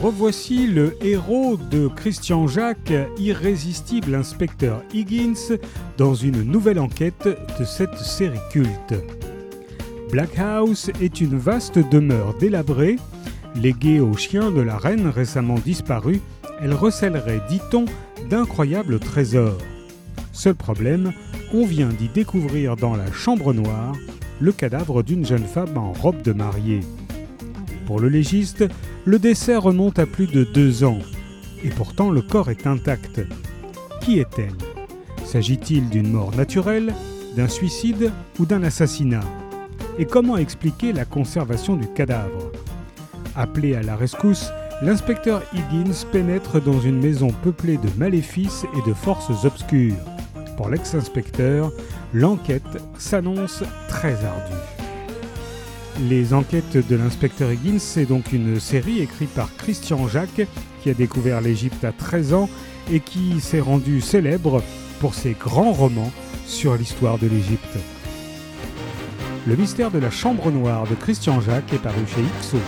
revoici le héros de Christian Jacques, irrésistible inspecteur Higgins, dans une nouvelle enquête de cette série culte. Black House est une vaste demeure délabrée. Léguée aux chiens de la reine récemment disparue, elle recèlerait, dit-on, d'incroyables trésors. Seul problème, on vient d'y découvrir dans la chambre noire le cadavre d'une jeune femme en robe de mariée. Pour le légiste, le décès remonte à plus de deux ans, et pourtant le corps est intact. Qui est-elle? S'agit-il d'une mort naturelle, d'un suicide ou d'un assassinat? Et comment expliquer la conservation du cadavre? Appelé à la rescousse, l'inspecteur Higgins pénètre dans une maison peuplée de maléfices et de forces obscures. Pour l'ex-inspecteur, l'enquête s'annonce très ardue. Les enquêtes de l'inspecteur Higgins, c'est donc une série écrite par Christian Jacques, qui a découvert l'Égypte à 13 ans et qui s'est rendu célèbre pour ses grands romans sur l'histoire de l'Égypte. Le mystère de la chambre noire de Christian Jacques est paru chez XO.